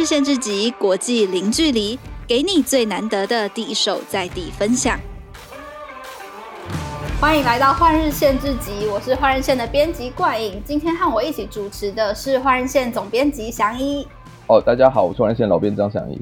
日限制级国际零距离，给你最难得的第一手在地分享。欢迎来到换日线制级，我是换日线的编辑怪影。今天和我一起主持的是换日线总编辑翔一。哦，大家好，我是换日线老编张翔一。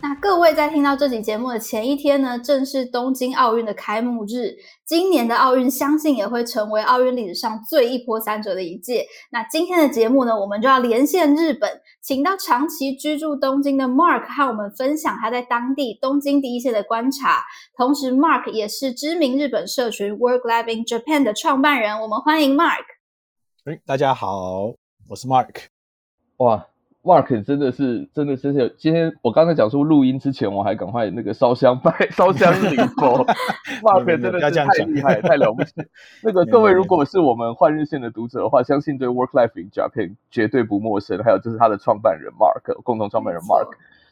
那各位在听到这期节目的前一天呢，正是东京奥运的开幕日。今年的奥运相信也会成为奥运历史上最一波三折的一届。那今天的节目呢，我们就要连线日本，请到长期居住东京的 Mark 和我们分享他在当地东京第一线的观察。同时，Mark 也是知名日本社群 Work Lab in Japan 的创办人。我们欢迎 Mark。哎，大家好，我是 Mark。哇。Mark 真的是，真的真是，今天我刚才讲说录音之前，我还赶快那个烧香拜 烧香礼佛。Mark 真的是太厉害，太了不起。那个各位，如果是我们换日线的读者的话，相信对 Work Life in Japan 绝对不陌生。还有就是他的创办人 Mark，共同创办人 Mark。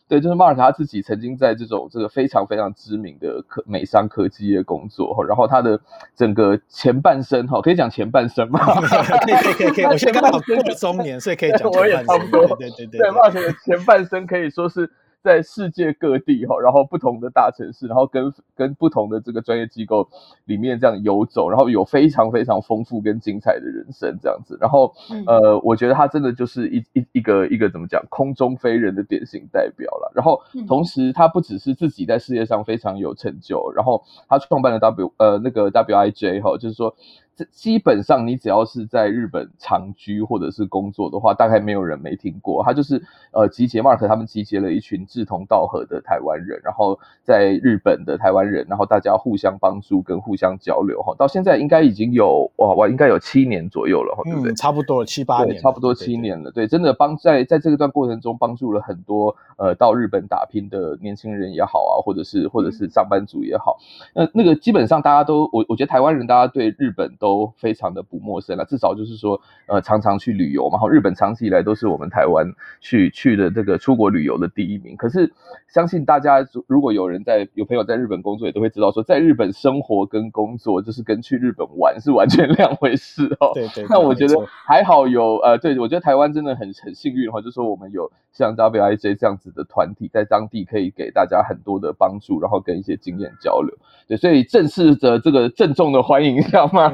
对，就是 Mark 他自己曾经在这种这个非常非常知名的科美商科技业工作，然后他的整个前半生哈，可以讲前半生吗？可以可以可以可以，我现在刚好过了中年，所以可以讲。我也差不多，对对对，对，Mark 的前半生可以说是。在世界各地哈，然后不同的大城市，然后跟跟不同的这个专业机构里面这样游走，然后有非常非常丰富跟精彩的人生这样子。然后呃，我觉得他真的就是一一一个一个怎么讲，空中飞人的典型代表了。然后同时他不只是自己在事业上非常有成就，然后他创办了 W 呃那个 WIJ 哈，就是说。这基本上，你只要是在日本长居或者是工作的话，大概没有人没听过。他就是呃，集结 Mark 他们集结了一群志同道合的台湾人，然后在日本的台湾人，然后大家互相帮助跟互相交流哈。到现在应该已经有哇哇，应该有七年左右了哈，对不对？嗯，差不多七八年，差不多七年了。对，真的帮在在这个段过程中帮助了很多呃到日本打拼的年轻人也好啊，或者是或者是上班族也好。那、呃、那个基本上大家都我我觉得台湾人大家对日本都。都非常的不陌生了，至少就是说，呃，常常去旅游嘛。好，日本长期以来都是我们台湾去去的这个出国旅游的第一名。可是，相信大家如果有人在有朋友在日本工作，也都会知道说，在日本生活跟工作就是跟去日本玩是完全两回事哦。对对，对。那我觉得还好有呃，对我觉得台湾真的很很幸运哈，就是说我们有像 WIJ 这样子的团体，在当地可以给大家很多的帮助，然后跟一些经验交流。对，所以正式的这个郑重的欢迎一下嘛。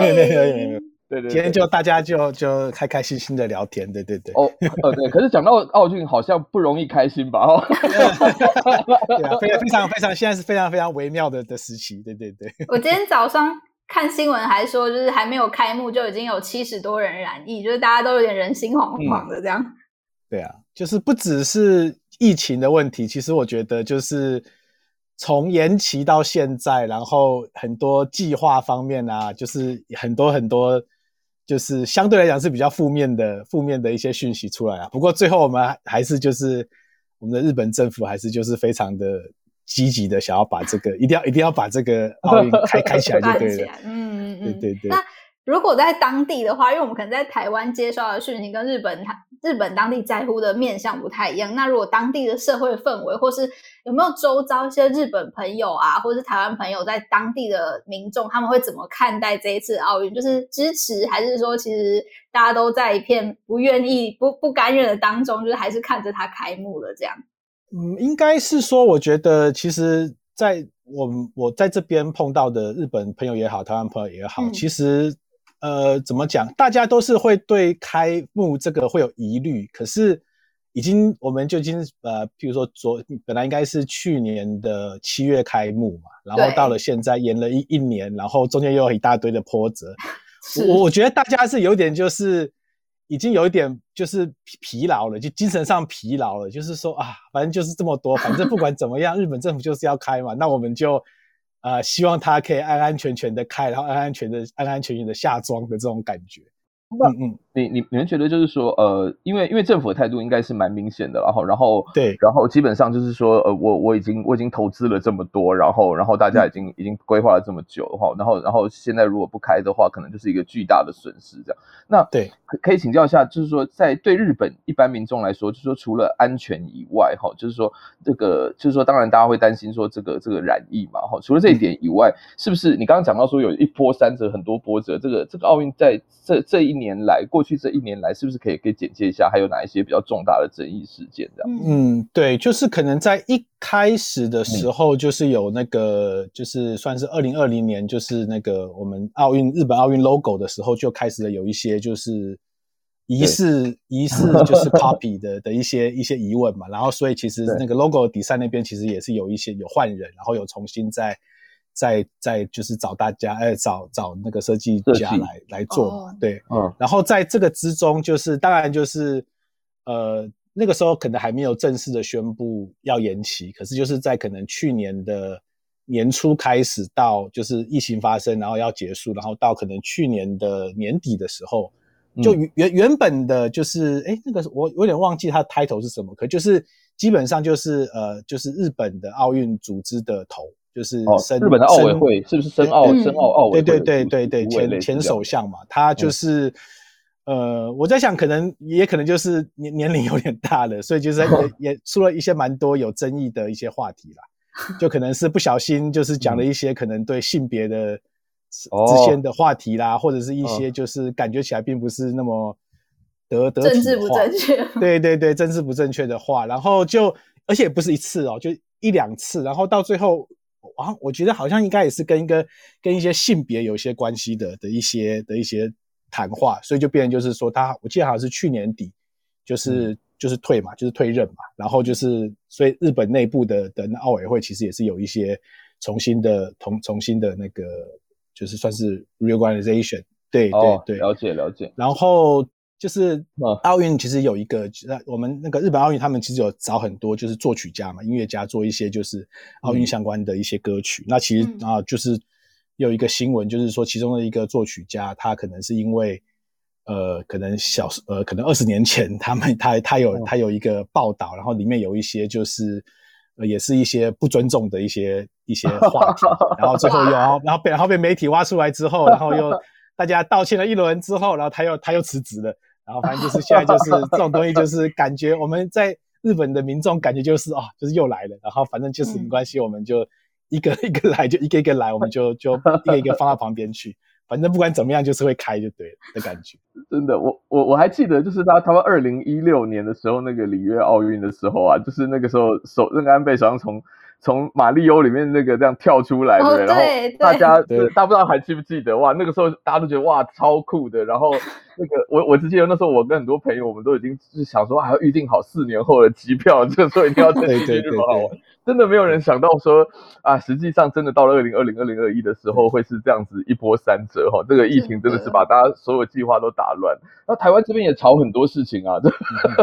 没有没有没有，对对，今天就大家就就开开心心的聊天，对对对。哦呃对，可是讲到奥运好像不容易开心吧？哦，对啊，非常非常非常，现在是非常非常微妙的的时期，对对对。我今天早上看新闻还说，就是还没有开幕就已经有七十多人染疫，就是大家都有点人心惶惶的这样。对啊，就是不只是疫情的问题，其实我觉得就是。从延期到现在，然后很多计划方面啊，就是很多很多，就是相对来讲是比较负面的负面的一些讯息出来啊。不过最后我们还是就是我们的日本政府还是就是非常的积极的想要把这个一定要一定要把这个 奥运开开起来就对了。嗯嗯对对对。那如果在当地的话，因为我们可能在台湾接收的讯息跟日本日本当地在乎的面向不太一样。那如果当地的社会氛围，或是有没有周遭一些日本朋友啊，或者是台湾朋友在当地的民众，他们会怎么看待这一次奥运？就是支持，还是说其实大家都在一片不愿意、不不甘愿的当中，就是还是看着它开幕了这样？嗯，应该是说，我觉得其实，在我我在这边碰到的日本朋友也好，台湾朋友也好，嗯、其实。呃，怎么讲？大家都是会对开幕这个会有疑虑，可是已经我们就已经呃，譬如说昨本来应该是去年的七月开幕嘛，然后到了现在延了一一年，然后中间又有一大堆的波折。我我觉得大家是有点就是已经有一点就是疲劳了，就精神上疲劳了，就是说啊，反正就是这么多，反正不管怎么样，日本政府就是要开嘛，那我们就。呃，希望他可以安安全全的开，然后安安全的、安安全全的下庄的这种感觉。那嗯，嗯，你你你们觉得就是说，呃，因为因为政府的态度应该是蛮明显的，然后然后对，然后基本上就是说，呃，我我已经我已经投资了这么多，然后然后大家已经、嗯、已经规划了这么久哈，然后然后现在如果不开的话，可能就是一个巨大的损失这样。那对，可以请教一下，就是说在对日本一般民众来说，就是说除了安全以外哈，就是说这个就是说，当然大家会担心说这个这个染疫嘛哈，除了这一点以外，是不是你刚刚讲到说有一波三折，很多波折，这个这个奥运在这这一年来，过去这一年来，是不是可以给简介一下，还有哪一些比较重大的争议事件这样？嗯，对，就是可能在一开始的时候，就是有那个，嗯、就是算是二零二零年，就是那个我们奥运日本奥运 logo 的时候，就开始了有一些就是疑似疑似就是 copy 的 的一些一些疑问嘛，然后所以其实那个 logo 底下那边其实也是有一些有换人，然后有重新再。在在就是找大家，哎，找找那个设计家来来做嘛，对，嗯，然后在这个之中，就是当然就是，呃，那个时候可能还没有正式的宣布要延期，可是就是在可能去年的年初开始到就是疫情发生，然后要结束，然后到可能去年的年底的时候，就原原本的就是，哎，那个我有点忘记它的 title 是什么，可就是基本上就是呃，就是日本的奥运组织的头。就是日本的奥委会是不是申奥申奥奥委会？对对对对对，前前首相嘛，他就是、嗯、呃，我在想，可能也可能就是年年龄有点大了，所以就是 也也出了一些蛮多有争议的一些话题啦，就可能是不小心就是讲了一些可能对性别的之间的话题啦，或者是一些就是感觉起来并不是那么得得政治不正确，对对对，政治不正确的话，然后就而且也不是一次哦，就一两次，然后到最后。啊，我觉得好像应该也是跟一个跟一些性别有些关系的的一些的一些谈话，所以就变成就是说他，我记得好像是去年底，就是、嗯、就是退嘛，就是退任嘛，然后就是所以日本内部的的奥委会其实也是有一些重新的重重新的那个就是算是 reorganization，对对对，了解了解，然后。就是奥运其实有一个，那我们那个日本奥运，他们其实有找很多就是作曲家嘛，音乐家做一些就是奥运相关的一些歌曲。嗯、那其实啊，就是有一个新闻，就是说其中的一个作曲家，他可能是因为呃，可能小呃，可能二十年前 他们他他有他有一个报道，然后里面有一些就是呃，也是一些不尊重的一些一些 话题，然后最后又然后然后被然后被媒体挖出来之后，然后又大家道歉了一轮之后，然后他又他又辞职了。然后反正就是现在就是 这种东西，就是感觉我们在日本的民众感觉就是啊，就是又来了。然后反正就是没关系，我们就一个一个来，就一个一个来，我们就就一个一个放到旁边去。反正不管怎么样，就是会开就对了的感觉。真的，我我我还记得，就是他他们二零一六年的时候，那个里约奥运的时候啊，就是那个时候首那个安倍首相从。从马里欧里面那个这样跳出来的，哦、然后大家大家不知道还记不记得哇？那个时候大家都觉得哇超酷的。然后那个我我只记得那时候我跟很多朋友，我们都已经是想说还要预定好四年后的机票，这个时候一定要趁机去日本好玩。真的没有人想到说啊，实际上真的到了二零二零二零二一的时候会是这样子一波三折哈。这个疫情真的是把大家所有计划都打乱。那台湾这边也吵很多事情啊，这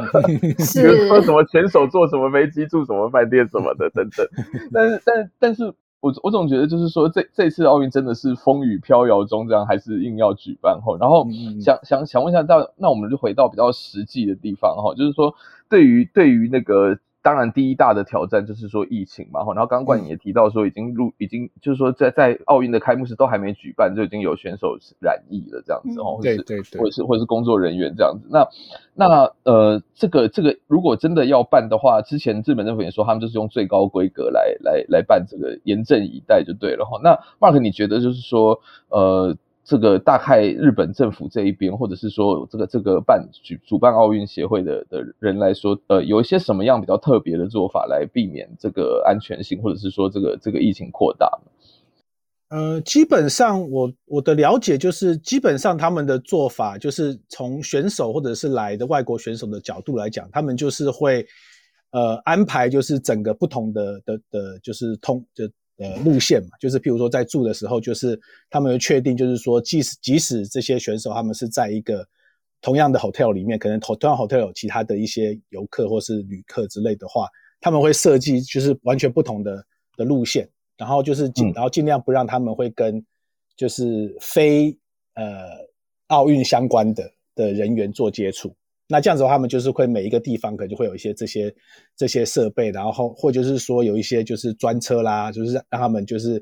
比如说什么前手坐什么飞机住什么饭店什么的等等。但是，但但是我我总觉得就是说，这这次奥运真的是风雨飘摇中，这样还是硬要举办哈。然后想想想问一下，到那我们就回到比较实际的地方哈，就是说对于对于那个。当然，第一大的挑战就是说疫情嘛，然后刚刚冠颖也提到说，已经入，已经就是说在在奥运的开幕式都还没举办，就已经有选手染疫了这样子哦，对对对，或者是或者是工作人员这样子。那那呃，这个这个如果真的要办的话，之前日本政府也说他们就是用最高规格来来来办这个，严阵以待就对了哈。那 Mark，你觉得就是说呃？这个大概日本政府这一边，或者是说这个这个办举主办奥运协会的的人来说，呃，有一些什么样比较特别的做法来避免这个安全性，或者是说这个这个疫情扩大？呃，基本上我我的了解就是，基本上他们的做法就是从选手或者是来的外国选手的角度来讲，他们就是会呃安排就是整个不同的的的，就是通就。呃，路线嘛，就是譬如说在住的时候，就是他们会确定，就是说即使即使这些选手他们是在一个同样的 hotel 里面，可能同同样 hotel 有其他的一些游客或是旅客之类的话，他们会设计就是完全不同的的路线，然后就是尽然后尽量不让他们会跟就是非呃奥运相关的的人员做接触。那这样子的话，他们就是会每一个地方可能就会有一些这些这些设备，然后或者是说有一些就是专车啦，就是让他们就是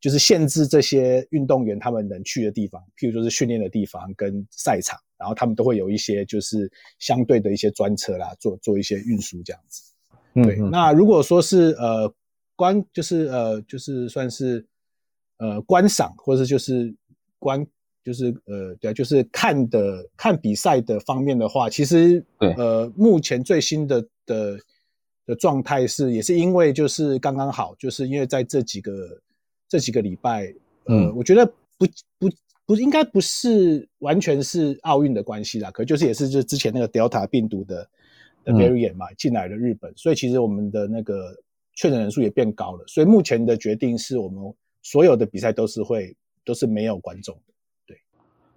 就是限制这些运动员他们能去的地方，譬如说是训练的地方跟赛场，然后他们都会有一些就是相对的一些专车啦，做做一些运输这样子。对，嗯嗯，那如果说是呃观就是呃就是算是呃观赏或者就是观就是呃，对啊，就是看的看比赛的方面的话，其实对。呃，目前最新的的的状态是，也是因为就是刚刚好，就是因为在这几个这几个礼拜，呃，嗯，我觉得不不不应该不是完全是奥运的关系啦，可就是也是就之前那个 Delta 病毒的的 variant 嘛，进来了日本，所以其实我们的那个确诊人数也变高了，所以目前的决定是我们所有的比赛都是会都是没有观众的。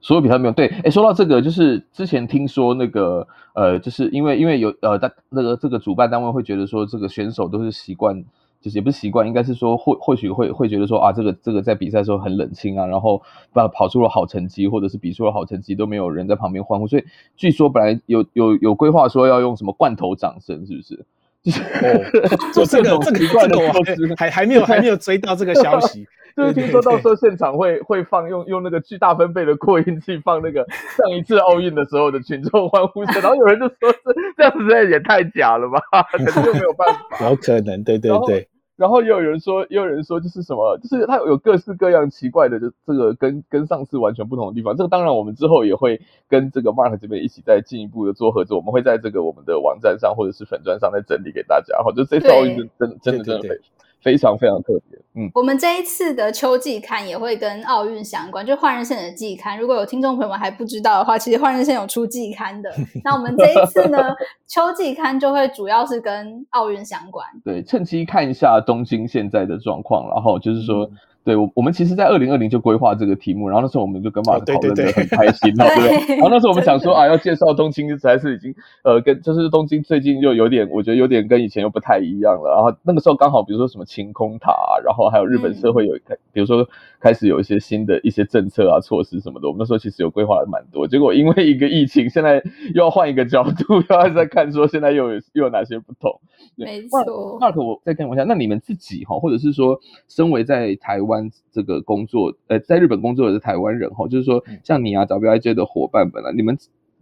所有比赛没有对，哎，说到这个，就是之前听说那个，呃，就是因为因为有呃，大那个这个主办单位会觉得说，这个选手都是习惯，就是也不是习惯，应该是说或或许会会觉得说啊，这个这个在比赛的时候很冷清啊，然后把跑出了好成绩，或者是比出了好成绩都没有人在旁边欢呼，所以据说本来有有有规划说要用什么罐头掌声，是不是？就是哦，做这种奇怪的措施，还还没有还没有追到这个消息。就是听说到时候现场会会放用用那个巨大分贝的扩音器放那个 上一次奥运的时候的群众欢呼声，然后有人就说是这样子，也太假了吧，可是又没有办法。有可能，对对对。然后也有人说，也有人说就是什么，就是它有各式各样奇怪的，就这个跟跟上次完全不同的地方。这个当然我们之后也会跟这个 Mark 这边一起再进一步的做合作，我们会在这个我们的网站上或者是粉砖上再整理给大家。哈，就这次奥运真真真的真的非。非常非常特别，嗯，我们这一次的秋季刊也会跟奥运相关，就换日线的季刊。如果有听众朋友们还不知道的话，其实换日线有出季刊的。那我们这一次呢，秋季刊就会主要是跟奥运相关。对，趁机看一下东京现在的状况，然后就是说。嗯对，我我们其实，在二零二零就规划这个题目，然后那时候我们就跟 Mark 讨论的很开心，对不对？然后那时候我们想说啊，要介绍东京，实在是已经呃，跟就是东京最近又有点，我觉得有点跟以前又不太一样了。然后那个时候刚好，比如说什么晴空塔，然后还有日本社会有开，嗯、比如说开始有一些新的一些政策啊、措施什么的。我们那时候其实有规划的蛮多，结果因为一个疫情，现在又要换一个角度，又要再看说现在又有又有哪些不同。没错，Mark，我再跟我一下，那你们自己哈，或者是说，身为在台湾这个工作，呃，在日本工作的台湾人哈，就是说，像你啊，WIJ 的伙伴们啊，你们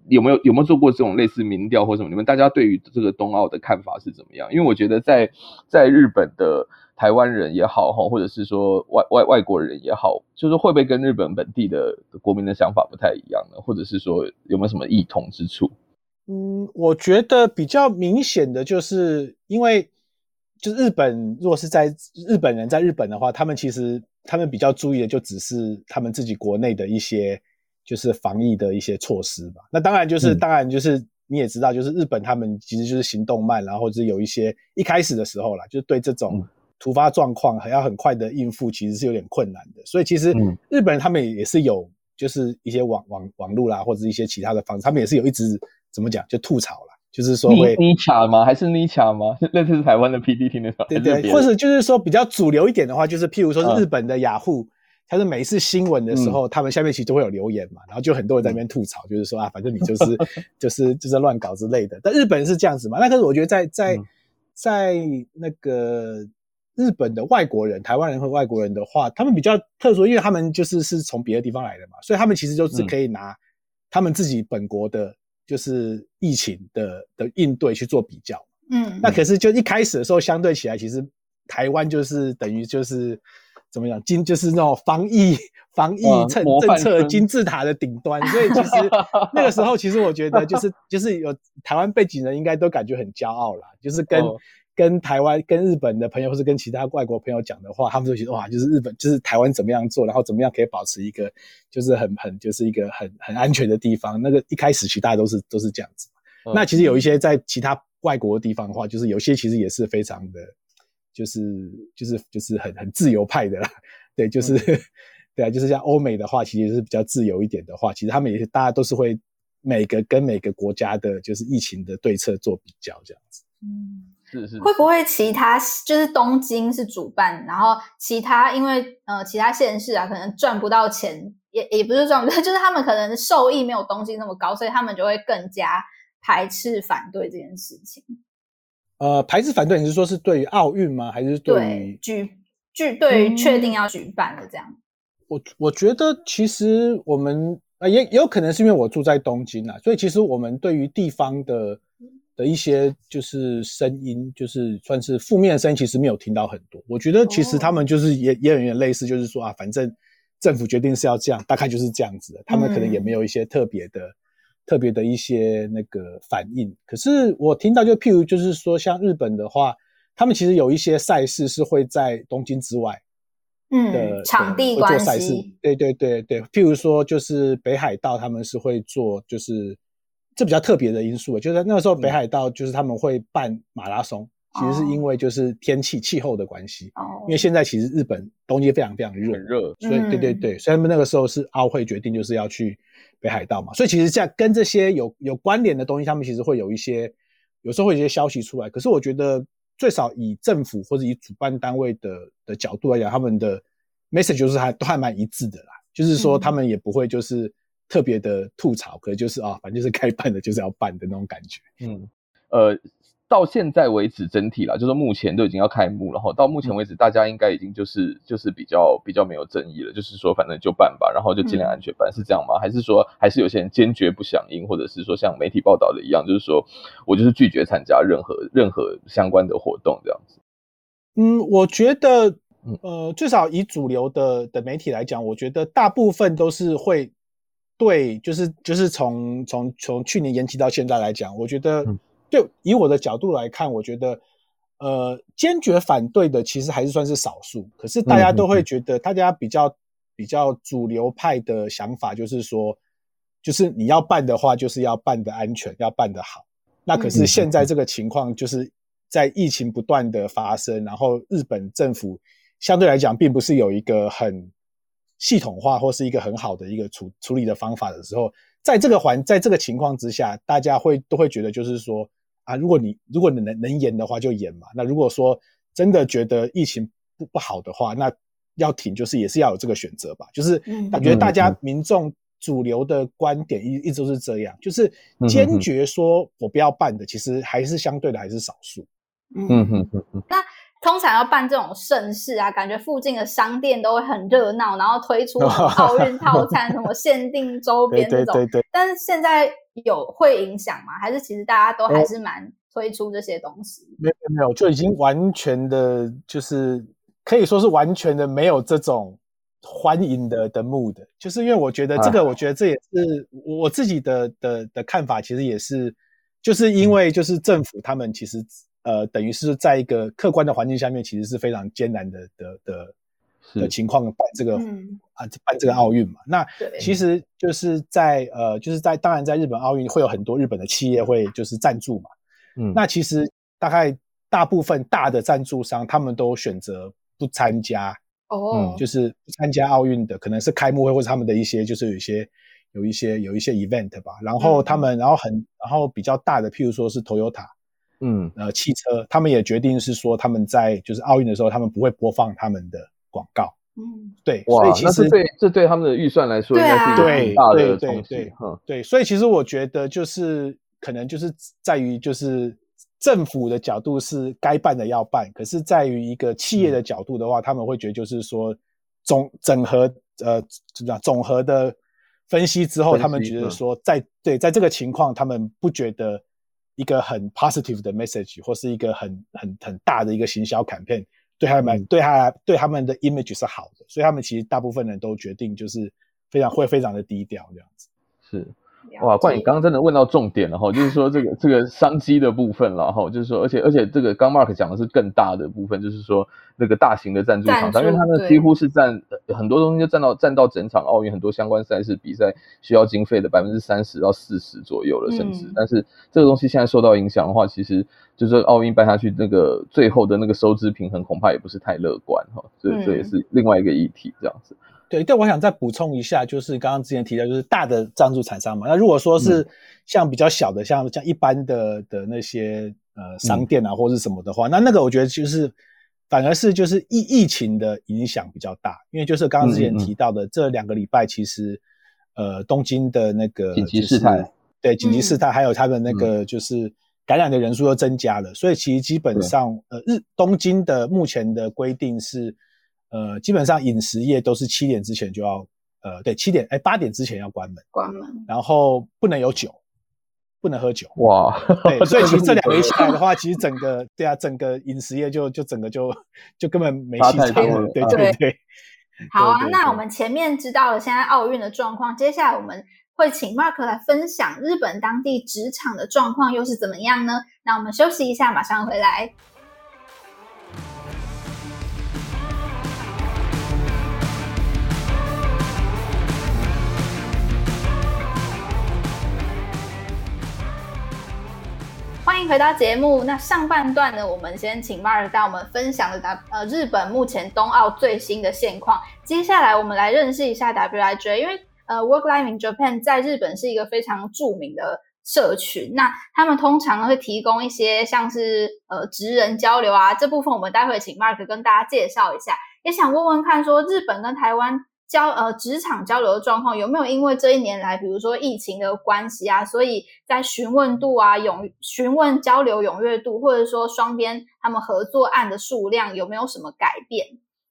有没有有没有做过这种类似民调或什么？你们大家对于这个冬奥的看法是怎么样？因为我觉得在在日本的台湾人也好哈，或者是说外外外国人也好，就是会不会跟日本本地的国民的想法不太一样呢？或者是说有没有什么异同之处？嗯，我觉得比较明显的就是，因为就是日本，如果是在日本人在日本的话，他们其实他们比较注意的就只是他们自己国内的一些就是防疫的一些措施吧。那当然就是，嗯、当然就是你也知道，就是日本他们其实就是行动慢，然后或者有一些一开始的时候啦，就是对这种突发状况还要很快的应付，其实是有点困难的。所以其实日本人他们也是有就是一些网网网络啦，或者一些其他的方式，他们也是有一直。怎么讲？就吐槽了，就是说会妮卡吗？还是妮卡吗？那这是台湾的 PD 听得到？对对，或者就是说比较主流一点的话，就是譬如说是日本的雅虎，它是每一次新闻的时候，他们下面其实都会有留言嘛，然后就很多人在那边吐槽，就是说啊，反正你就是 就是就是乱搞之类的。但日本人是这样子嘛？那可是我觉得在在在那个日本的外国人、台湾人和外国人的话，他们比较特殊，因为他们就是是从别的地方来的嘛，所以他们其实就是可以拿他们自己本国的。就是疫情的的应对去做比较，嗯，那可是就一开始的时候，相对起来，其实台湾就是等于就是怎么讲金，就是那种防疫防疫政政策金字塔的顶端，所以其实 那个时候，其实我觉得就是就是有台湾背景人应该都感觉很骄傲啦，就是跟。跟台湾、跟日本的朋友，或是跟其他外国朋友讲的话，他们都觉得哇，就是日本，就是台湾怎么样做，然后怎么样可以保持一个，就是很很，就是一个很很安全的地方。那个一开始其实大家都是都是这样子。嗯、那其实有一些在其他外国的地方的话，就是有些其实也是非常的，就是就是就是很很自由派的啦。对，就是、嗯、对啊，就是像欧美的话，其实是比较自由一点的话，其实他们也是大家都是会每个跟每个国家的，就是疫情的对策做比较这样子。嗯。是是，会不会其他就是东京是主办，然后其他因为呃其他县市啊可能赚不到钱，也也不是赚不到，就是他们可能受益没有东京那么高，所以他们就会更加排斥反对这件事情。呃，排斥反对你是说是对于奥运吗？还是对于举举对于确定要举办的这样？嗯、我我觉得其实我们呃也也有可能是因为我住在东京啊，所以其实我们对于地方的。的一些就是声音，就是算是负面的声音，其实没有听到很多。我觉得其实他们就是也、oh. 也有点类似，就是说啊，反正政府决定是要这样，大概就是这样子的。他们可能也没有一些特别的、嗯、特别的一些那个反应。可是我听到，就譬如就是说，像日本的话，他们其实有一些赛事是会在东京之外的，嗯，场地关系。对对对对，譬如说就是北海道，他们是会做，就是这比较特别的因素，就是那个时候北海道就是他们会办马拉松。其实是因为就是天气气候的关系，因为现在其实日本冬天非常非常热，很热，所以对对对，所以他们那个时候是奥会决定就是要去北海道嘛，所以其实这样跟这些有有关联的东西，他们其实会有一些，有时候会有一些消息出来。可是我觉得最少以政府或者以主办单位的的角度来讲，他们的 message 就是还都还蛮一致的啦，就是说他们也不会就是特别的吐槽，可能就是啊，反正就是该办的就是要办的那种感觉，嗯，呃。到现在为止，整体啦，就是目前都已经要开幕了哈。到目前为止，大家应该已经就是就是比较比较没有争议了，就是说反正就办吧，然后就尽量安全办，是这样吗？还是说还是有些人坚决不响应，或者是说像媒体报道的一样，就是说我就是拒绝参加任何任何相关的活动这样子？嗯，我觉得，呃，至少以主流的的媒体来讲，我觉得大部分都是会对，就是就是从从从去年延期到现在来讲，我觉得。嗯就以我的角度来看，我觉得，呃，坚决反对的其实还是算是少数。可是大家都会觉得，大家比较比较主流派的想法就是说，就是你要办的话，就是要办的安全，要办的好。那可是现在这个情况，就是在疫情不断的发生，然后日本政府相对来讲，并不是有一个很系统化或是一个很好的一个处处理的方法的时候，在这个环在这个情况之下，大家会都会觉得就是说。啊，如果你如果你能能延的话，就延嘛。那如果说真的觉得疫情不不好的话，那要停，就是也是要有这个选择吧。就是感觉大家民众主流的观点一一直都是这样，就是坚决说我不要办的，其实还是相对的还是少数。嗯嗯嗯嗯。那通常要办这种盛事啊，感觉附近的商店都会很热闹，然后推出奥运套餐，什么限定周边 这种。对对对。但是现在。有会影响吗？还是其实大家都还是蛮推出这些东西？没有没有，就已经完全的，就是可以说是完全的没有这种欢迎的的 mood。就是因为我觉得这个，我觉得这也是我自己的的的看法，其实也是，就是因为就是政府他们其实呃，等于是在一个客观的环境下面，其实是非常艰难的的的。的情况办这个、嗯、啊，办这个奥运嘛？那其实就是在呃，就是在当然在日本奥运会有很多日本的企业会就是赞助嘛。嗯，那其实大概大部分大的赞助商他们都选择不参加哦、嗯，就是不参加奥运的，可能是开幕会或者他们的一些就是有一些有一些有一些 event 吧。然后他们、嗯、然后很然后比较大的，譬如说是 Toyota，嗯。呃汽车，他们也决定是说他们在就是奥运的时候，他们不会播放他们的。广告，嗯，对，所以其实这对这对他们的预算来说，应该是一个很大的冲击，对，对，所以其实我觉得就是可能就是在于就是政府的角度是该办的要办，可是在于一个企业的角度的话，他们会觉得就是说总整合呃怎么讲总和的分析之后，他们觉得说在对在这个情况，他们不觉得一个很 positive 的 message 或是一个很很很大的一个行销 campaign。对他们，对他，对他们的 image 是好的，所以他们其实大部分人都决定就是非常会非常的低调这样子。是。哇，冠宇刚刚真的问到重点了哈，就是说这个这个商机的部分了哈，就是说，而且而且这个刚 Mark 讲的是更大的部分，就是说那个大型的赞助厂商，因为他们几乎是占很多东西就占到占到整场奥运很多相关赛事比赛需要经费的百分之三十到四十左右了，甚至，嗯、但是这个东西现在受到影响的话，其实就是奥运办下去那个最后的那个收支平衡恐怕也不是太乐观哈，所以这也是另外一个议题这样子。对，但我想再补充一下，就是刚刚之前提到，就是大的赞助厂商嘛。那如果说是像比较小的，嗯、像像一般的的那些呃商店啊，或者是什么的话，嗯、那那个我觉得就是反而是就是疫疫情的影响比较大，因为就是刚刚之前提到的这两个礼拜，其实、嗯、呃东京的那个紧急事态，对紧急事态，还有他的那个就是感染的人数又增加了，所以其实基本上呃日东京的目前的规定是。呃，基本上饮食业都是七点之前就要，呃，对，七点，哎，八点之前要关门，关门，然后不能有酒，不能喝酒，哇，对，所以其实这两个一起来的话，其实整个，对啊，整个饮食业就就整个就就根本没戏唱了，对对对，好啊，那我们前面知道了现在奥运的状况，接下来我们会请 Mark 来分享日本当地职场的状况又是怎么样呢？那我们休息一下，马上回来。欢迎回到节目。那上半段呢，我们先请 Mark 带我们分享的呃日本目前冬奥最新的现况。接下来我们来认识一下 WIJ，因为呃 Work Life in Japan 在日本是一个非常著名的社群。那他们通常会提供一些像是呃职人交流啊，这部分我们待会请 Mark 跟大家介绍一下。也想问问看，说日本跟台湾。交呃职场交流的状况有没有因为这一年来，比如说疫情的关系啊，所以在询问度啊、踊询问交流踊跃度，或者说双边他们合作案的数量有没有什么改变？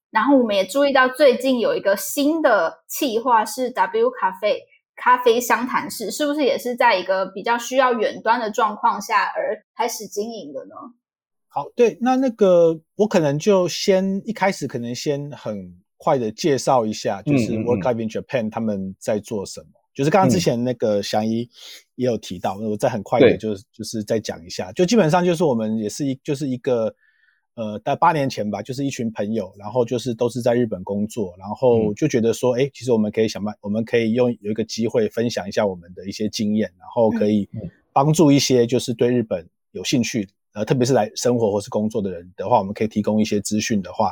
然后我们也注意到最近有一个新的企划是 W 咖啡咖啡相谈室，是不是也是在一个比较需要远端的状况下而开始经营的呢？好，对，那那个我可能就先一开始可能先很。快的介绍一下，就是 Work Life in Japan 他们在做什么。嗯、就是刚刚之前那个祥一也有提到，嗯、我再很快的就就是再讲一下。就基本上就是我们也是一就是一个呃，在八年前吧，就是一群朋友，然后就是都是在日本工作，然后就觉得说，哎、嗯，其实我们可以想办，我们可以用有一个机会分享一下我们的一些经验，然后可以帮助一些就是对日本有兴趣呃，特别是来生活或是工作的人的话，我们可以提供一些资讯的话。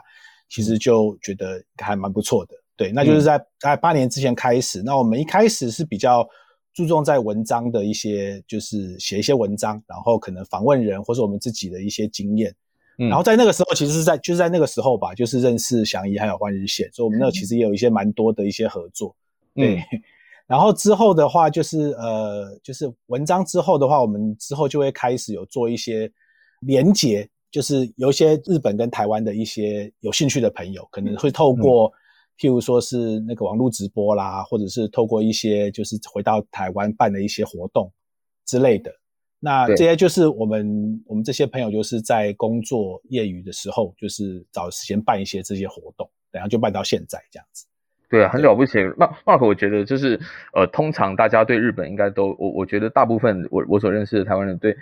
其实就觉得还蛮不错的，对，那就是在大概八年之前开始，嗯、那我们一开始是比较注重在文章的一些，就是写一些文章，然后可能访问人或者我们自己的一些经验，嗯、然后在那个时候，其实是在就是在那个时候吧，就是认识祥一还有换日线，所以我们那其实也有一些蛮多的一些合作，嗯、对，然后之后的话就是呃，就是文章之后的话，我们之后就会开始有做一些连结。就是有一些日本跟台湾的一些有兴趣的朋友，可能会透过，嗯、譬如说是那个网络直播啦，或者是透过一些就是回到台湾办的一些活动之类的。那这些就是我们我们这些朋友就是在工作业余的时候，就是找时间办一些这些活动，然后就办到现在这样子。对啊，很了不起。那 Mark，我觉得就是呃，通常大家对日本应该都我我觉得大部分我我所认识的台湾人对。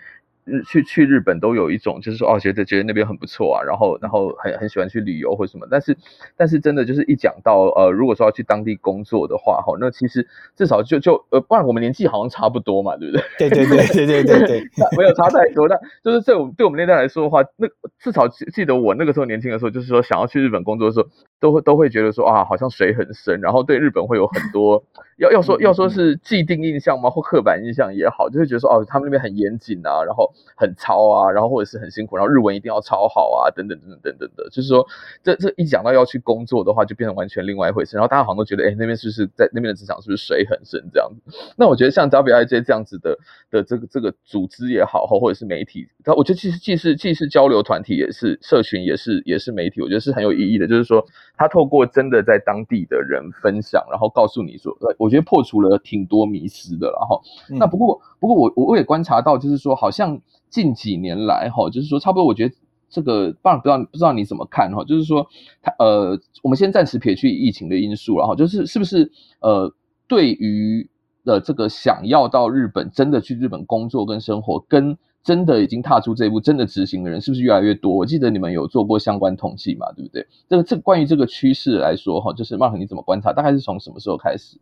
日去去日本都有一种就是说哦，觉得觉得那边很不错啊，然后然后很很喜欢去旅游或什么，但是但是真的就是一讲到呃，如果说要去当地工作的话哈，那其实至少就就呃，不然我们年纪好像差不多嘛，对不对？对对对对对对对，没有差太多。但就是对我们对我们那代来说的话，那至少记得我那个时候年轻的时候，就是说想要去日本工作的时候，都会都会觉得说啊，好像水很深，然后对日本会有很多 要要说要说是既定印象吗，或刻板印象也好，就是觉得说哦，他们那边很严谨啊，然后。很糙啊，然后或者是很辛苦，然后日文一定要超好啊，等等等等等等的，就是说，这这一讲到要去工作的话，就变成完全另外一回事。然后大家好像都觉得，哎，那边是不是在那边的职场是不是水很深这样子？那我觉得像 WIJ 这样子的的这个这个组织也好，或者是媒体，我觉得既是既是既是交流团体，也是社群，也是也是媒体，我觉得是很有意义的。就是说，他透过真的在当地的人分享，然后告诉你说，我觉得破除了挺多迷思的。然后，那不过不过我我也观察到，就是说好像。近几年来，哈，就是说，差不多，我觉得这个，当然不知道不知道你怎么看，哈，就是说，他呃，我们先暂时撇去疫情的因素，然后就是是不是呃，对于呃这个想要到日本真的去日本工作跟生活，跟真的已经踏出这一步真的执行的人，是不是越来越多？我记得你们有做过相关统计嘛，对不对？这个这关于这个趋势来说，哈，就是 Mark 你怎么观察？大概是从什么时候开始？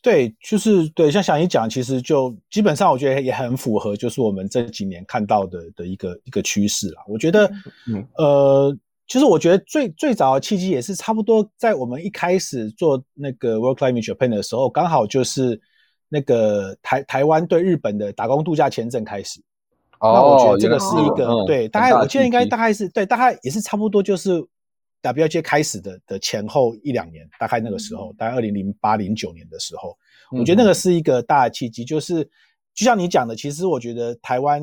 对，就是对，像小一讲，其实就基本上我觉得也很符合，就是我们这几年看到的的一个一个趋势啦。我觉得，嗯，呃，其实我觉得最最早的契机也是差不多在我们一开始做那个 Work Life Japan 的时候，刚好就是那个台台湾对日本的打工度假签证开始。哦，那我觉得这个是一个、哦、对，大概我记得应该大概是对，大概也是差不多就是 WIJ 开始的的前后一两年，大概那个时候，大概二零零八零九年的时候，我觉得那个是一个大的契机，就是就像你讲的，其实我觉得台湾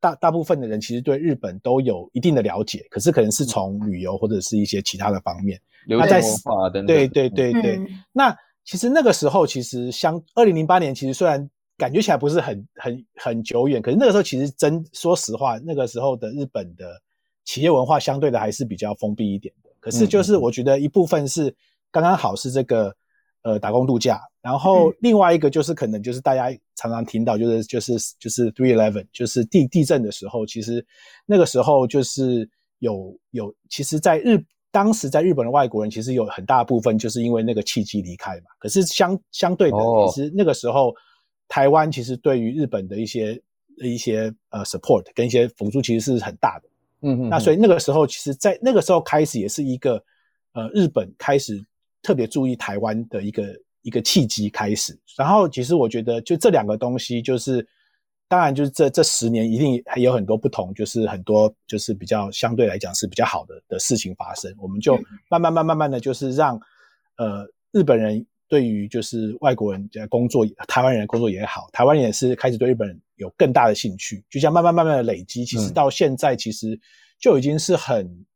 大大部分的人其实对日本都有一定的了解，可是可能是从旅游或者是一些其他的方面，流行文化等等。对对对对，那其实那个时候其实相二零零八年，其实虽然感觉起来不是很很很久远，可是那个时候其实真说实话，那个时候的日本的。企业文化相对的还是比较封闭一点的，可是就是我觉得一部分是刚刚好是这个呃打工度假，然后另外一个就是可能就是大家常常听到就是就是就是 three eleven 就是地地震的时候，其实那个时候就是有有其实在日当时在日本的外国人其实有很大部分就是因为那个契机离开嘛，可是相相对的，其实那个时候台湾其实对于日本的一些一些呃 support 跟一些辅助其实是很大的。嗯嗯，那所以那个时候，其实，在那个时候开始，也是一个呃，日本开始特别注意台湾的一个一个契机开始。然后，其实我觉得，就这两个东西，就是当然，就是这这十年一定还有很多不同，就是很多就是比较相对来讲是比较好的的事情发生。我们就慢慢慢慢慢的就是让呃日本人对于就是外国人在工作，台湾人工作也好，台湾人也是开始对日本人。有更大的兴趣，就像慢慢慢慢的累积，其实到现在其实就已经是很、嗯、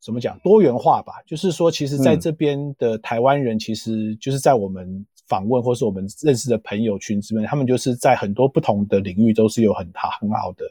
怎么讲多元化吧。就是说，其实在这边的台湾人，其实就是在我们访问或是我们认识的朋友群之间，他们就是在很多不同的领域都是有很好很好的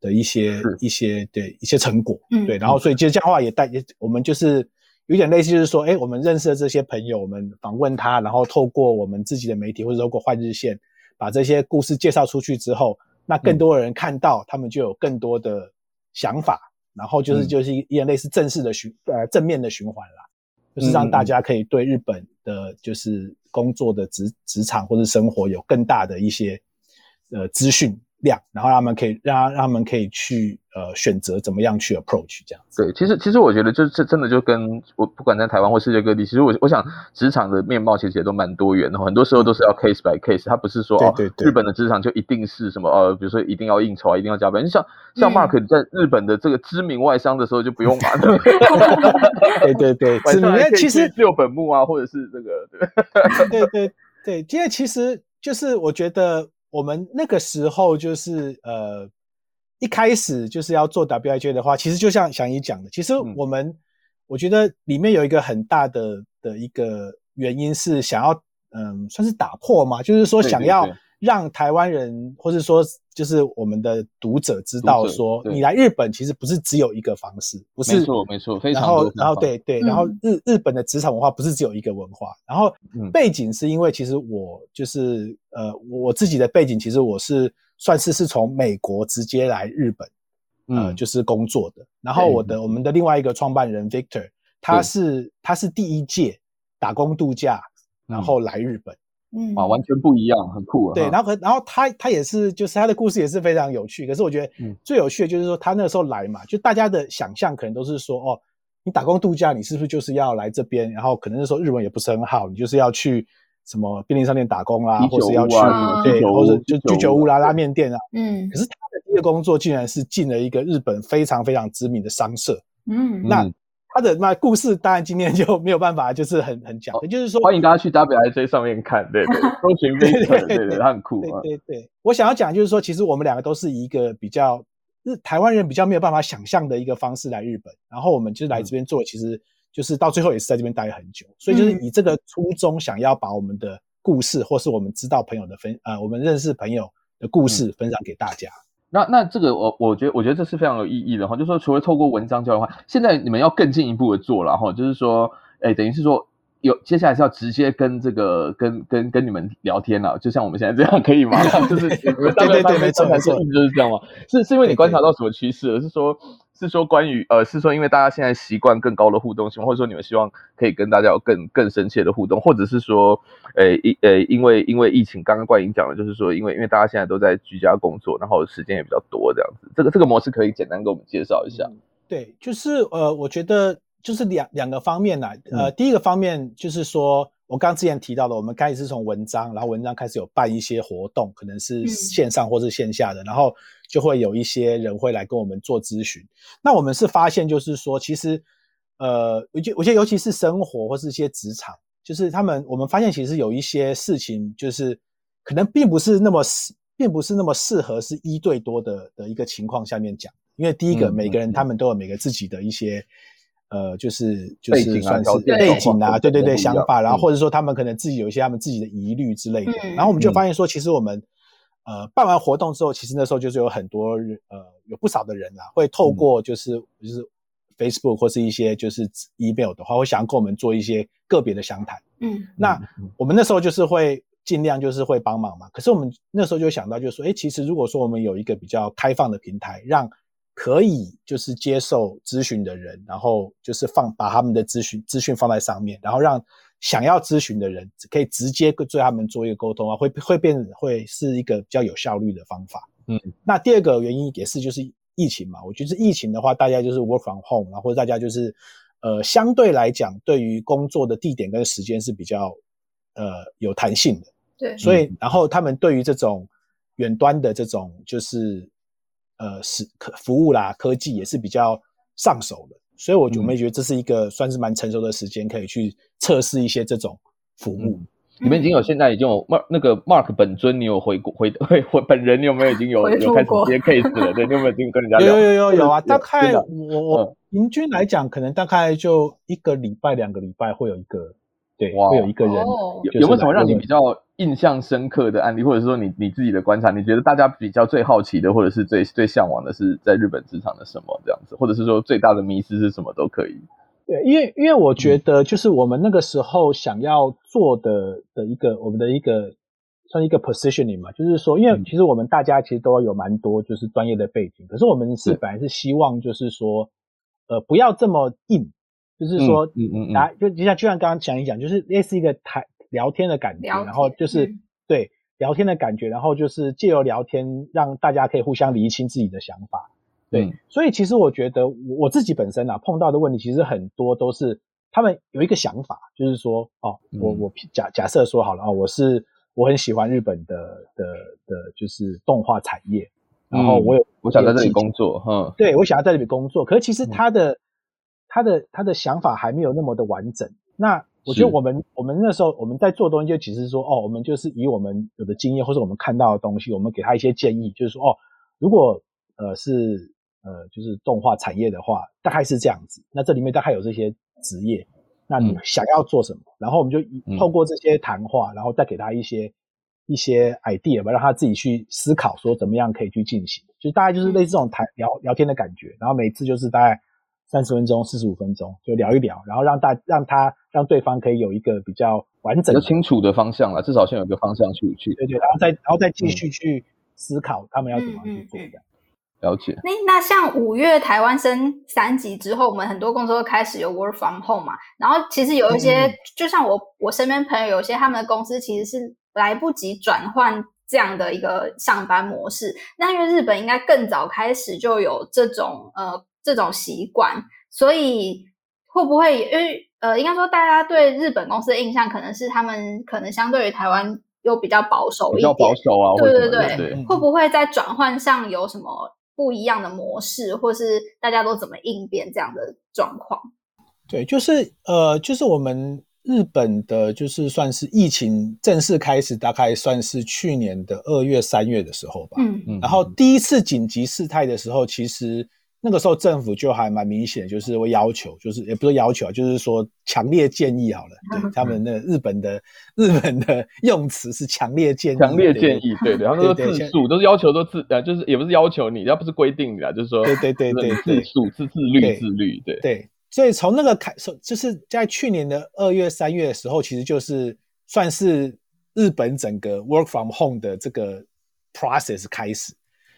的一些一些对一些成果。嗯，对。然后，所以其实这样的话也带也我们就是有点类似，就是说，哎，我们认识的这些朋友，我们访问他，然后透过我们自己的媒体或者透过换日线。把这些故事介绍出去之后，那更多的人看到，他们就有更多的想法，嗯、然后就是就是一点类似正式的循呃正面的循环啦，就是让大家可以对日本的，就是工作的职职场或者生活有更大的一些呃资讯。量，然后让他们可以让让他们可以去呃选择怎么样去 approach 这样子。对，其实其实我觉得就是这真的就跟我不管在台湾或世界各地，其实我我想职场的面貌其实也都蛮多元的，很多时候都是要 case by case，它不是说哦日本的职场就一定是什么呃，比如说一定要应酬啊，一定要加班。像像 Mark 在日本的这个知名外商的时候就不用嘛，对对对，知名其实六本木啊，或者是这个对对对对，因为其实就是我觉得。我们那个时候就是呃，一开始就是要做 WIJ 的话，其实就像祥仪讲的，其实我们、嗯、我觉得里面有一个很大的的一个原因是想要嗯、呃，算是打破嘛，就是说想要。让台湾人，或者说，就是我们的读者知道，说你来日本其实不是只有一个方式，不是，没错，没错，非常。然后，然后，对对，然后日日本的职场文化不是只有一个文化。然后背景是因为其实我就是呃，我自己的背景其实我是算是是从美国直接来日本，呃，就是工作的。然后我的我们的另外一个创办人 Victor，他是他是第一届打工度假，然后来日本。嗯啊，完全不一样，很酷啊。对，然后可然后他他也是，就是他的故事也是非常有趣。可是我觉得最有趣的就是说，他那个时候来嘛，就大家的想象可能都是说，哦，你打工度假，你是不是就是要来这边？然后可能那时候日文也不是很好，你就是要去什么便利商店打工啦，或者要去对，或者就居酒屋啦、拉面店啊。嗯。可是他的第一个工作竟然是进了一个日本非常非常知名的商社。嗯。那。他的那故事当然今天就没有办法，就是很很讲，哦、就是说欢迎大家去 WIJ 上面看，对 对，搜寻 Victor 对对，他很酷啊，对对对。我想要讲就是说，其实我们两个都是一个比较日台湾人比较没有办法想象的一个方式来日本，然后我们就来这边做，其实就是到最后也是在这边待很久，所以就是以这个初衷，想要把我们的故事，或是我们知道朋友的分呃，我们认识朋友的故事分享给大家。那那这个我我觉得我觉得这是非常有意义的哈，就说除了透过文章交流的话，现在你们要更进一步的做了哈，就是说，哎，等于是说有接下来是要直接跟这个跟跟跟你们聊天了，就像我们现在这样可以吗？就是对对对，没错没错，就是这样吗？是是因为你观察到什么趋势，而是说？是说关于呃，是说因为大家现在习惯更高的互动性，或者说你们希望可以跟大家有更更深切的互动，或者是说，诶，因诶，因为因为疫情，刚刚冠颖讲的就是说，因为因为大家现在都在居家工作，然后时间也比较多，这样子，这个这个模式可以简单给我们介绍一下。对，就是呃，我觉得就是两两个方面来，呃，第一个方面就是说。我刚之前提到的，我们开始是从文章，然后文章开始有办一些活动，可能是线上或是线下的，然后就会有一些人会来跟我们做咨询。那我们是发现，就是说，其实，呃，我觉我觉得尤其是生活或是一些职场，就是他们，我们发现其实有一些事情，就是可能并不是那么适，并不是那么适合是一对多的的一个情况下面讲，因为第一个，每个人他们都有每个自己的一些。呃，就是就是算是背景啊，对对对，想法，然后或者说他们可能自己有一些他们自己的疑虑之类的，然后我们就发现说，其实我们呃办完活动之后，其实那时候就是有很多人呃有不少的人啊，会透过就是就是 Facebook 或是一些就是 email 的话，会想要跟我们做一些个别的详谈。嗯，那我们那时候就是会尽量就是会帮忙嘛。可是我们那时候就想到，就是说，哎，其实如果说我们有一个比较开放的平台，让可以就是接受咨询的人，然后就是放把他们的咨询资讯放在上面，然后让想要咨询的人可以直接对他们做一个沟通啊，会会变会是一个比较有效率的方法。嗯，那第二个原因也是就是疫情嘛，我觉得疫情的话，大家就是 work from home，然后大家就是呃相对来讲，对于工作的地点跟时间是比较呃有弹性的。对，所以然后他们对于这种远端的这种就是。呃，是科服务啦，科技也是比较上手的，所以我就没觉得这是一个算是蛮成熟的时间，可以去测试一些这种服务。你们已经有现在已经有 Mark 那个 Mark 本尊，你有回过回 回回本人，你有没有已经有有开始接 case 了？对，你有没有已经跟人家聊？有有有有啊，大概我我平均来讲，可能大概就一个礼拜两个礼拜会有一个，对，会有一个人。有有没有什么让你比较？印象深刻的案例，或者是说你你自己的观察，你觉得大家比较最好奇的，或者是最最向往的是在日本职场的什么这样子，或者是说最大的迷失是什么都可以。对，因为因为我觉得就是我们那个时候想要做的的一个我们的一个算一个 positioning 嘛，就是说，因为其实我们大家其实都有蛮多就是专业的背景，可是我们是本来是希望就是说，呃，不要这么硬，就是说，嗯嗯嗯，就就像就像刚刚讲一讲，就是类似一个台。聊天的感觉，然后就是、嗯、对聊天的感觉，然后就是借由聊天让大家可以互相厘清自己的想法。对，嗯、所以其实我觉得我自己本身啊碰到的问题，其实很多都是他们有一个想法，就是说哦，我我假假设说好了哦，我是我很喜欢日本的的的，就是动画产业，然后我有、嗯、我想在这里工作，哈，对，我想要在这里工作，可是其实他的、嗯、他的他的想法还没有那么的完整，那。我觉得我们我们那时候我们在做东西，就其实说哦，我们就是以我们有的经验或者我们看到的东西，我们给他一些建议，就是说哦，如果呃是呃就是动画产业的话，大概是这样子。那这里面大概有这些职业，那你想要做什么？嗯、然后我们就透过这些谈话，然后再给他一些一些 idea 吧，让他自己去思考说怎么样可以去进行。就大概就是类似这种谈聊聊天的感觉，然后每次就是大概。三十分钟、四十五分钟就聊一聊，然后让大让他让对方可以有一个比较完整、比较清楚的方向了，至少先有一个方向去去。对对，然后再然后再继续去思考他们要怎么去做这样。嗯嗯嗯、了解。那那像五月台湾升三级之后，我们很多工作都开始有 work from home 嘛，然后其实有一些，嗯、就像我我身边朋友有些他们的公司其实是来不及转换这样的一个上班模式，那因为日本应该更早开始就有这种呃。这种习惯，所以会不会因为呃，应该说大家对日本公司的印象，可能是他们可能相对于台湾又比较保守一点，比较保守啊，对对对，对会不会在转换上有什么不一样的模式，或是大家都怎么应变这样的状况？对，就是呃，就是我们日本的，就是算是疫情正式开始，大概算是去年的二月、三月的时候吧。嗯嗯，然后第一次紧急事态的时候，其实。那个时候政府就还蛮明显，就是会要求，就是也不是要求啊，就是说强烈建议好了，对 他们那日本的日本的用词是强烈建议，强烈建议，对对，他们说自述都是要求都自呃，就是也不是要求你，要不是规定你啊，就是说对对对对自述是自律自律，对。对，所以从那个开始，就是在去年的二月三月的时候，其实就是算是日本整个 work from home 的这个 process 开始，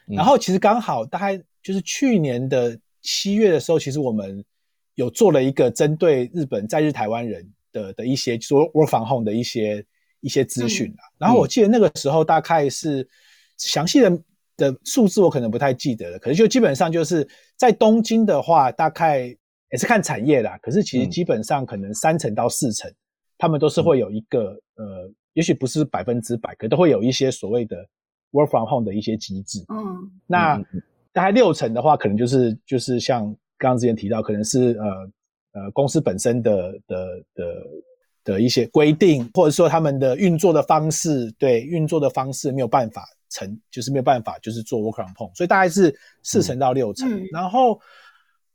然后其实刚好大概。就是去年的七月的时候，其实我们有做了一个针对日本在日台湾人的的一些说 work from home 的一些一些资讯啊。然后我记得那个时候大概是详细的的数字我可能不太记得了，可是就基本上就是在东京的话，大概也是看产业啦。可是其实基本上可能三成到四成，他们都是会有一个呃，也许不是百分之百，可都会有一些所谓的 work from home 的一些机制。嗯，那。大概六成的话，可能就是就是像刚刚之前提到，可能是呃呃公司本身的的的的一些规定，或者说他们的运作的方式，对运作的方式没有办法成，就是没有办法就是做 work from home，所以大概是四成到六成。嗯、然后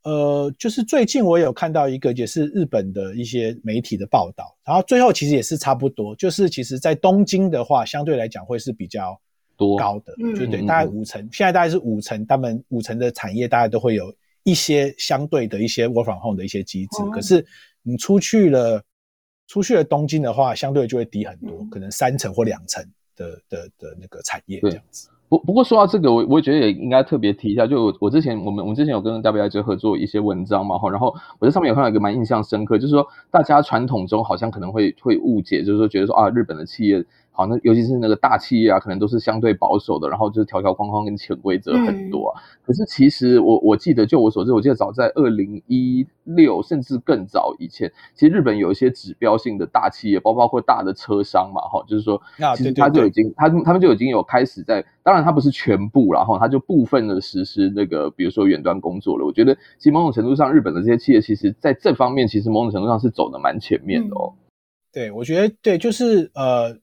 呃，就是最近我有看到一个也是日本的一些媒体的报道，然后最后其实也是差不多，就是其实在东京的话，相对来讲会是比较。多高的，就对，大概五成，现在大概是五成，他们五成的产业大概都会有一些相对的一些 work from home 的一些机制。哦、可是你出去了，出去了东京的话，相对就会低很多，嗯、可能三成或两成的的的那个产业这样子。不不过说到这个，我我也觉得也应该特别提一下，就我我之前我们我们之前有跟 WIJ 合作一些文章嘛，哈，然后我在上面有看到一个蛮印象深刻，就是说大家传统中好像可能会会误解，就是说觉得说啊，日本的企业。好，那尤其是那个大企业啊，可能都是相对保守的，然后就是条条框框跟潜规则很多啊。嗯、可是其实我我记得，就我所知，我记得早在二零一六甚至更早以前，其实日本有一些指标性的大企业，包包括大的车商嘛，哈，就是说，其实他就已经他他们就已经有开始在，当然他不是全部，然后他就部分的实施那个，比如说远端工作了。我觉得其实某种程度上，日本的这些企业，其实在这方面，其实某种程度上是走的蛮前面的哦。嗯、对，我觉得对，就是呃。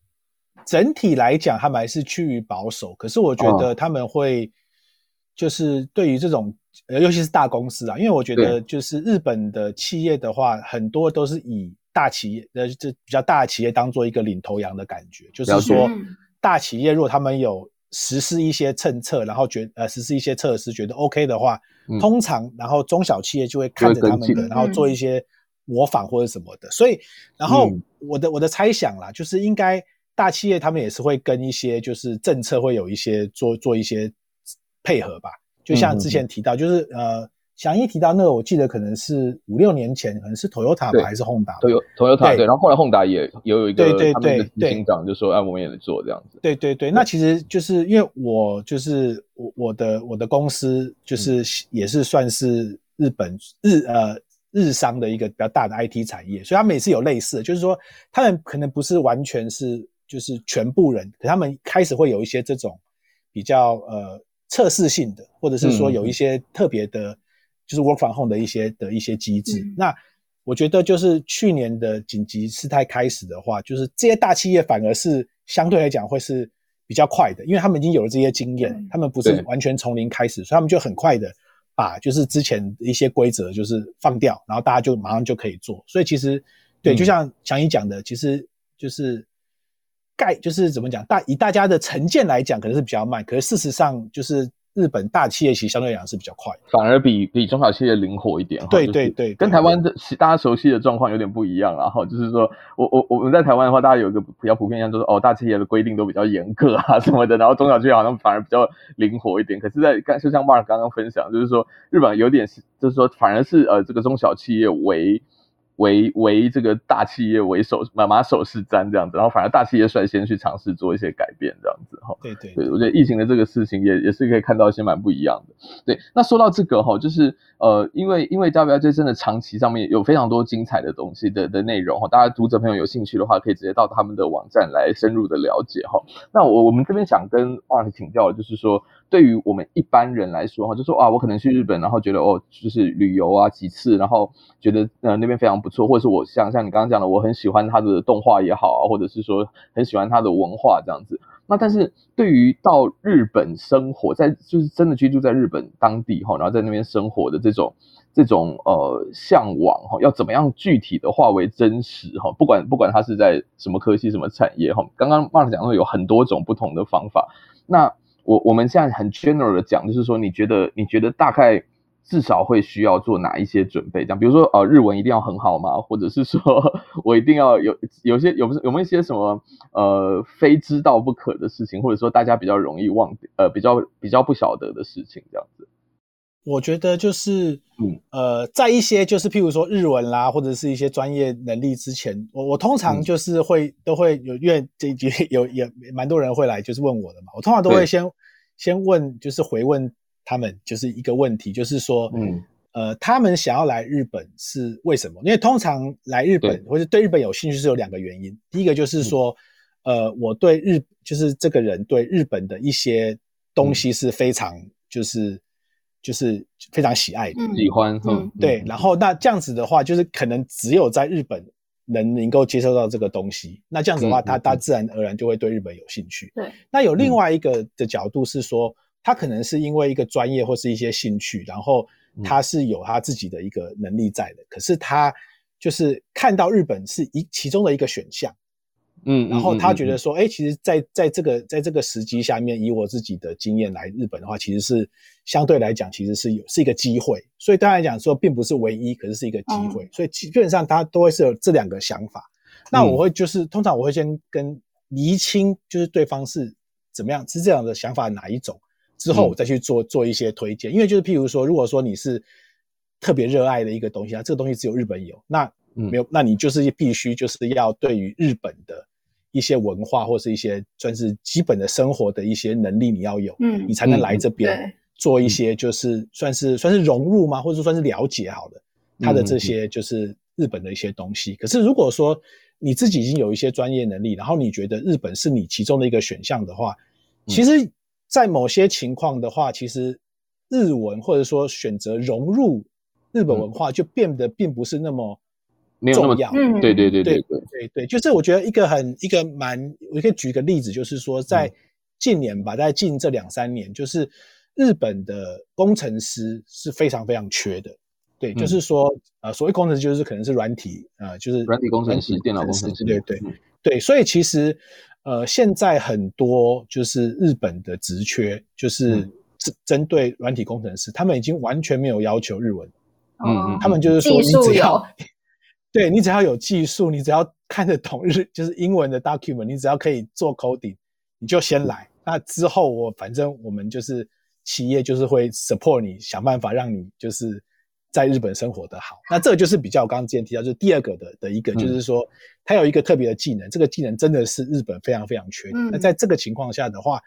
整体来讲，他们还是趋于保守。可是我觉得他们会，就是对于这种，呃，尤其是大公司啊，因为我觉得就是日本的企业的话，很多都是以大企业，呃，这比较大的企业当做一个领头羊的感觉。就是说，大企业如果他们有实施一些政策，然后觉呃实施一些措施，觉得 OK 的话，通常然后中小企业就会看着他们的，然后做一些模仿或者什么的。所以，然后我的我的猜想啦，就是应该。大企业他们也是会跟一些就是政策会有一些做做一些配合吧，就像之前提到，就是呃，祥一提到那个，我记得可能是五六年前，可能是 Toyota 吧，还是 Honda？Toyota 对，然后后来 Honda 也也有一个对对对对，警长就说，哎，我们也得做这样子。对对对，那其实就是因为我就是我我的我的公司就是也是算是日本日呃日商的一个比较大的 IT 产业，所以他们也是有类似的，就是说他们可能不是完全是。就是全部人，可他们开始会有一些这种比较呃测试性的，或者是说有一些特别的，就是 work from home 的一些的一些机制。嗯、那我觉得就是去年的紧急事态开始的话，就是这些大企业反而是相对来讲会是比较快的，因为他们已经有了这些经验，嗯、他们不是完全从零开始，所以他们就很快的把就是之前一些规则就是放掉，然后大家就马上就可以做。所以其实对，就像强一讲的，其实就是。概就是怎么讲，大以大家的成见来讲，可能是比较慢。可是事实上，就是日本大企业其实相对来讲是比较快，反而比比中小企业灵活一点。对对对，跟台湾的大家熟悉的状况有点不一样。然后就是说我我我们在台湾的话，大家有一个比较普遍印象，就是哦，大企业的规定都比较严格啊什么的，然后中小企业好像反而比较灵活一点。可是，在刚就像 Mark 刚刚分享，就是说日本有点是，就是说反而是呃这个中小企业为。为为这个大企业为首，马马首是瞻这样子，然后反而大企业率先去尝试做一些改变这样子哈。对对对，对，我觉得疫情的这个事情也也是可以看到一些蛮不一样的。对，那说到这个哈，就是呃，因为因为 WIJ 真的长期上面有非常多精彩的东西的的内容哈，大家读者朋友有兴趣的话，可以直接到他们的网站来深入的了解哈。那我我们这边想跟 Mark 请教的就是说，对于我们一般人来说哈，就说啊，我可能去日本，然后觉得哦，就是旅游啊几次，然后觉得呃那边非常不错，或者是我像像你刚刚讲的，我很喜欢他的动画也好啊，或者是说很喜欢他的文化这样子。那但是对于到日本生活，在就是真的居住在日本当地哈，然后在那边生活的这种这种呃向往哈，要怎么样具体的化为真实哈？不管不管他是在什么科系什么产业哈，刚刚 Mark 讲说有很多种不同的方法，那。我我们现在很 general 的讲，就是说，你觉得你觉得大概至少会需要做哪一些准备？这样，比如说，呃，日文一定要很好吗？或者是说我一定要有有些有有没有一些什么呃非知道不可的事情，或者说大家比较容易忘呃比较比较不晓得的事情，这样子？我觉得就是嗯呃，在一些就是譬如说日文啦，或者是一些专业能力之前，我我通常就是会、嗯、都会有，因为这有也蛮多人会来就是问我的嘛，我通常都会先。先问，就是回问他们，就是一个问题，就是说，嗯，呃，他们想要来日本是为什么？因为通常来日本或者对日本有兴趣是有两个原因。第一个就是说，呃，我对日，就是这个人对日本的一些东西是非常，就是就是非常喜爱的，喜欢，嗯，对。然后那这样子的话，就是可能只有在日本。能能够接受到这个东西，那这样子的话，他他自然而然就会对日本有兴趣。对，那有另外一个的角度是说，他可能是因为一个专业或是一些兴趣，然后他是有他自己的一个能力在的，可是他就是看到日本是一其中的一个选项，嗯，然后他觉得说，哎、嗯嗯嗯，其实在在这个在这个时机下面，以我自己的经验来日本的话，其实是相对来讲，其实是有是一个机会。所以当然讲说，并不是唯一，可是是一个机会。嗯、所以基本上他都会是有这两个想法。那我会就是、嗯、通常我会先跟厘清，就是对方是怎么样，是这样的想法哪一种，之后我再去做做一些推荐。因为就是譬如说，如果说你是特别热爱的一个东西啊，这个东西只有日本有，那没有，那你就是必须就是要对于日本的。一些文化或是一些算是基本的生活的一些能力，你要有，嗯，你才能来这边做一些就是算是算是融入吗？或者说算是了解好了，他的这些就是日本的一些东西。可是如果说你自己已经有一些专业能力，然后你觉得日本是你其中的一个选项的话，其实，在某些情况的话，其实日文或者说选择融入日本文化就变得并不是那么。没有那么重要，嗯，对对对对对对。对，就是我觉得一个很一个蛮，我可以举一个例子，就是说在近年吧，在近这两三年，就是日本的工程师是非常非常缺的，对，就是说呃，所谓工程师就是可能是软体，呃，就是软体工程师、电脑工程师，对对对，所以其实呃，现在很多就是日本的职缺，就是针针对软体工程师，他们已经完全没有要求日文，嗯嗯，他们就是说你只要。对，你只要有技术，你只要看得懂日就是英文的 document，你只要可以做 coding，你就先来。那之后我反正我们就是企业就是会 support 你，想办法让你就是在日本生活的好。那这个就是比较我刚刚之前提到，就是第二个的的一个，就是说他有一个特别的技能，这个技能真的是日本非常非常缺的。那在这个情况下的话，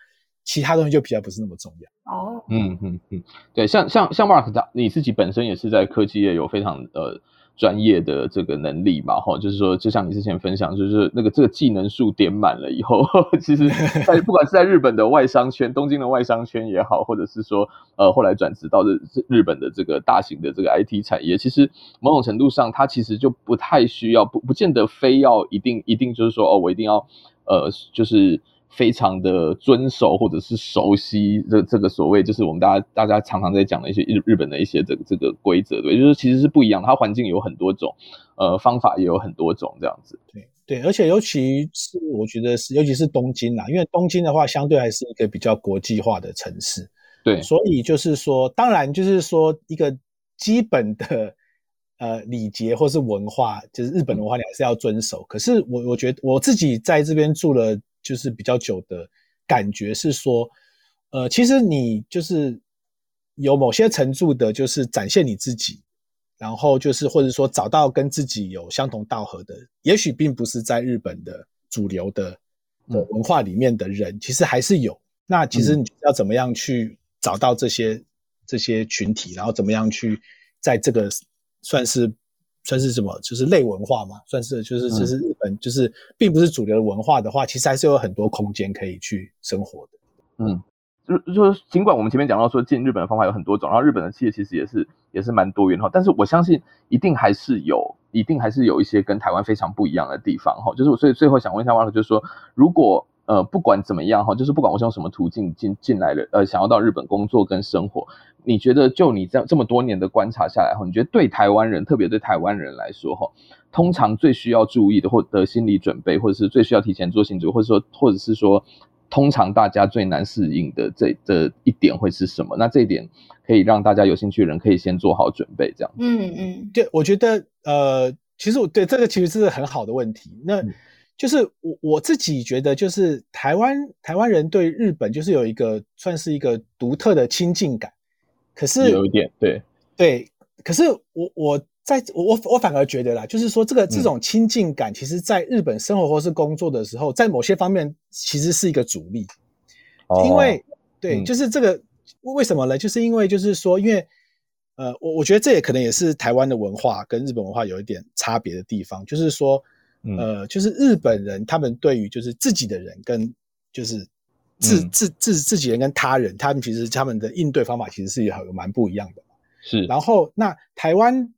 其他东西就比较不是那么重要。哦，嗯嗯嗯，对，像像像 Mark 他你自己本身也是在科技业有非常呃。专业的这个能力嘛，哈，就是说，就像你之前分享，就是那个这个技能数点满了以后，其实，在不管是在日本的外商圈、东京的外商圈也好，或者是说，呃，后来转职到日日本的这个大型的这个 IT 产业，其实某种程度上，它其实就不太需要，不不见得非要一定一定就是说，哦，我一定要，呃，就是。非常的遵守或者是熟悉这这个所谓就是我们大家大家常常在讲的一些日日本的一些这个这个规则，对，就是其实是不一样，它环境有很多种，呃，方法也有很多种这样子。对对，而且尤其是我觉得是，尤其是东京啦，因为东京的话相对还是一个比较国际化的城市，对，所以就是说，当然就是说一个基本的呃礼节或是文化，就是日本的文化你还是要遵守。可是我我觉得我自己在这边住了。就是比较久的感觉是说，呃，其实你就是有某些程度的，就是展现你自己，然后就是或者说找到跟自己有相同道合的，也许并不是在日本的主流的的文化里面的人，其实还是有。那其实你要怎么样去找到这些这些群体，然后怎么样去在这个算是。算是什么？就是类文化嘛，算是就是就是日本就是并不是主流的文化的话，其实还是有很多空间可以去生活的。嗯，就就是尽管我们前面讲到说进日本的方法有很多种，然后日本的企业其实也是也是蛮多元哈，但是我相信一定还是有，一定还是有一些跟台湾非常不一样的地方哈。就是我所以最后想问一下 Mark，就是说如果。呃，不管怎么样哈，就是不管我是用什么途径进进来的，呃，想要到日本工作跟生活，你觉得就你这这么多年的观察下来哈，你觉得对台湾人，特别对台湾人来说哈，通常最需要注意的或者心理准备，或者是最需要提前做心理准备，或者说或者是说，通常大家最难适应的这这一点会是什么？那这一点可以让大家有兴趣的人可以先做好准备，这样。嗯嗯，对，我觉得呃，其实我对这个其实是很好的问题。那。嗯就是我我自己觉得，就是台湾台湾人对日本就是有一个算是一个独特的亲近感，可是有一点对。对，可是我我在我我反而觉得啦，就是说这个这种亲近感，其实在日本生活或是工作的时候，在某些方面其实是一个阻力，因为对，就是这个为什么呢？就是因为就是说，因为呃，我我觉得这也可能也是台湾的文化跟日本文化有一点差别的地方，就是说。呃，就是日本人，他们对于就是自己的人跟就是自、嗯、自自自己人跟他人，他们其实他们的应对方法其实是有蛮不一样的。是，然后那台湾，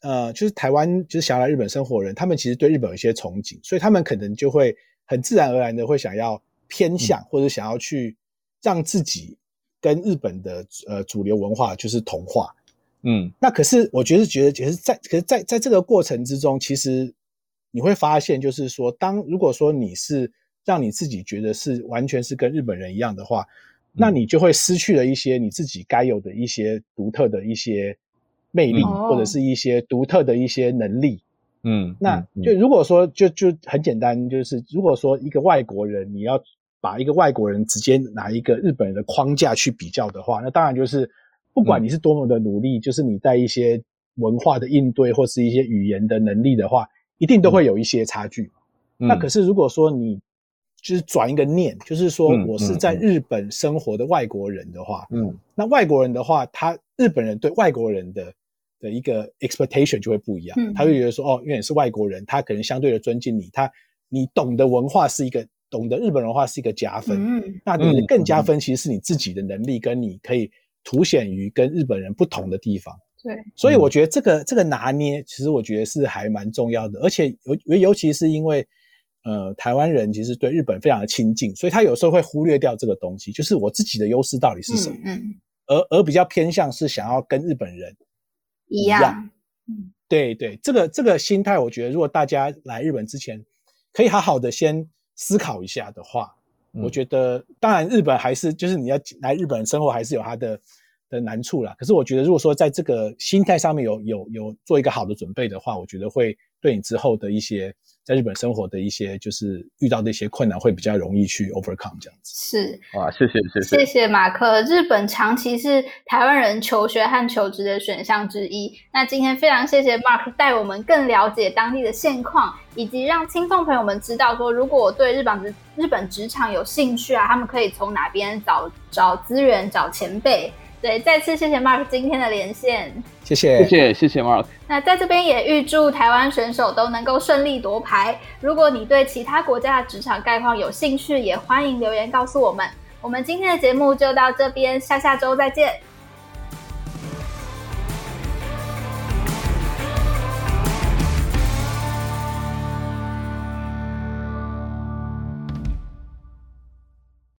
呃，就是台湾就是想要来日本生活的人，他们其实对日本有一些憧憬，所以他们可能就会很自然而然的会想要偏向、嗯、或者想要去让自己跟日本的呃主流文化就是同化。嗯，那可是我觉得觉得其实在可是在在这个过程之中，其实。你会发现，就是说，当如果说你是让你自己觉得是完全是跟日本人一样的话，那你就会失去了一些你自己该有的一些独特的一些魅力，嗯、或者是一些独特的一些能力。嗯，那就如果说就就很简单，就是如果说一个外国人，你要把一个外国人直接拿一个日本人的框架去比较的话，那当然就是不管你是多么的努力，嗯、就是你在一些文化的应对或是一些语言的能力的话。一定都会有一些差距。嗯、那可是如果说你就是转一个念，就是说我是在日本生活的外国人的话，嗯，嗯那外国人的话，他日本人对外国人的的一个 expectation 就会不一样。嗯、他会觉得说，哦，因为你是外国人，他可能相对的尊敬你，他你懂得文化是一个懂得日本文化是一个加分。嗯，那你的更加分其实是你自己的能力跟你可以凸显于跟日本人不同的地方。对，所以我觉得这个这个拿捏，其实我觉得是还蛮重要的，而且尤尤其是因为，呃，台湾人其实对日本非常的亲近，所以他有时候会忽略掉这个东西，就是我自己的优势到底是什么，嗯，嗯。而而比较偏向是想要跟日本人一样，一样嗯，对对，这个这个心态，我觉得如果大家来日本之前，可以好好的先思考一下的话，嗯、我觉得当然日本还是就是你要来日本生活，还是有它的。的难处啦，可是我觉得，如果说在这个心态上面有有有做一个好的准备的话，我觉得会对你之后的一些在日本生活的一些就是遇到的一些困难会比较容易去 overcome 这样子。是，哇，谢谢谢谢谢谢马克。日本长期是台湾人求学和求职的选项之一。那今天非常谢谢 Mark 带我们更了解当地的现况，以及让听众朋友们知道说，如果我对日本职日本职场有兴趣啊，他们可以从哪边找找资源、找前辈。对，再次谢谢 Mark 今天的连线，谢谢谢谢谢谢 Mark。那在这边也预祝台湾选手都能够顺利夺牌。如果你对其他国家的职场概况有兴趣，也欢迎留言告诉我们。我们今天的节目就到这边，下下周再见。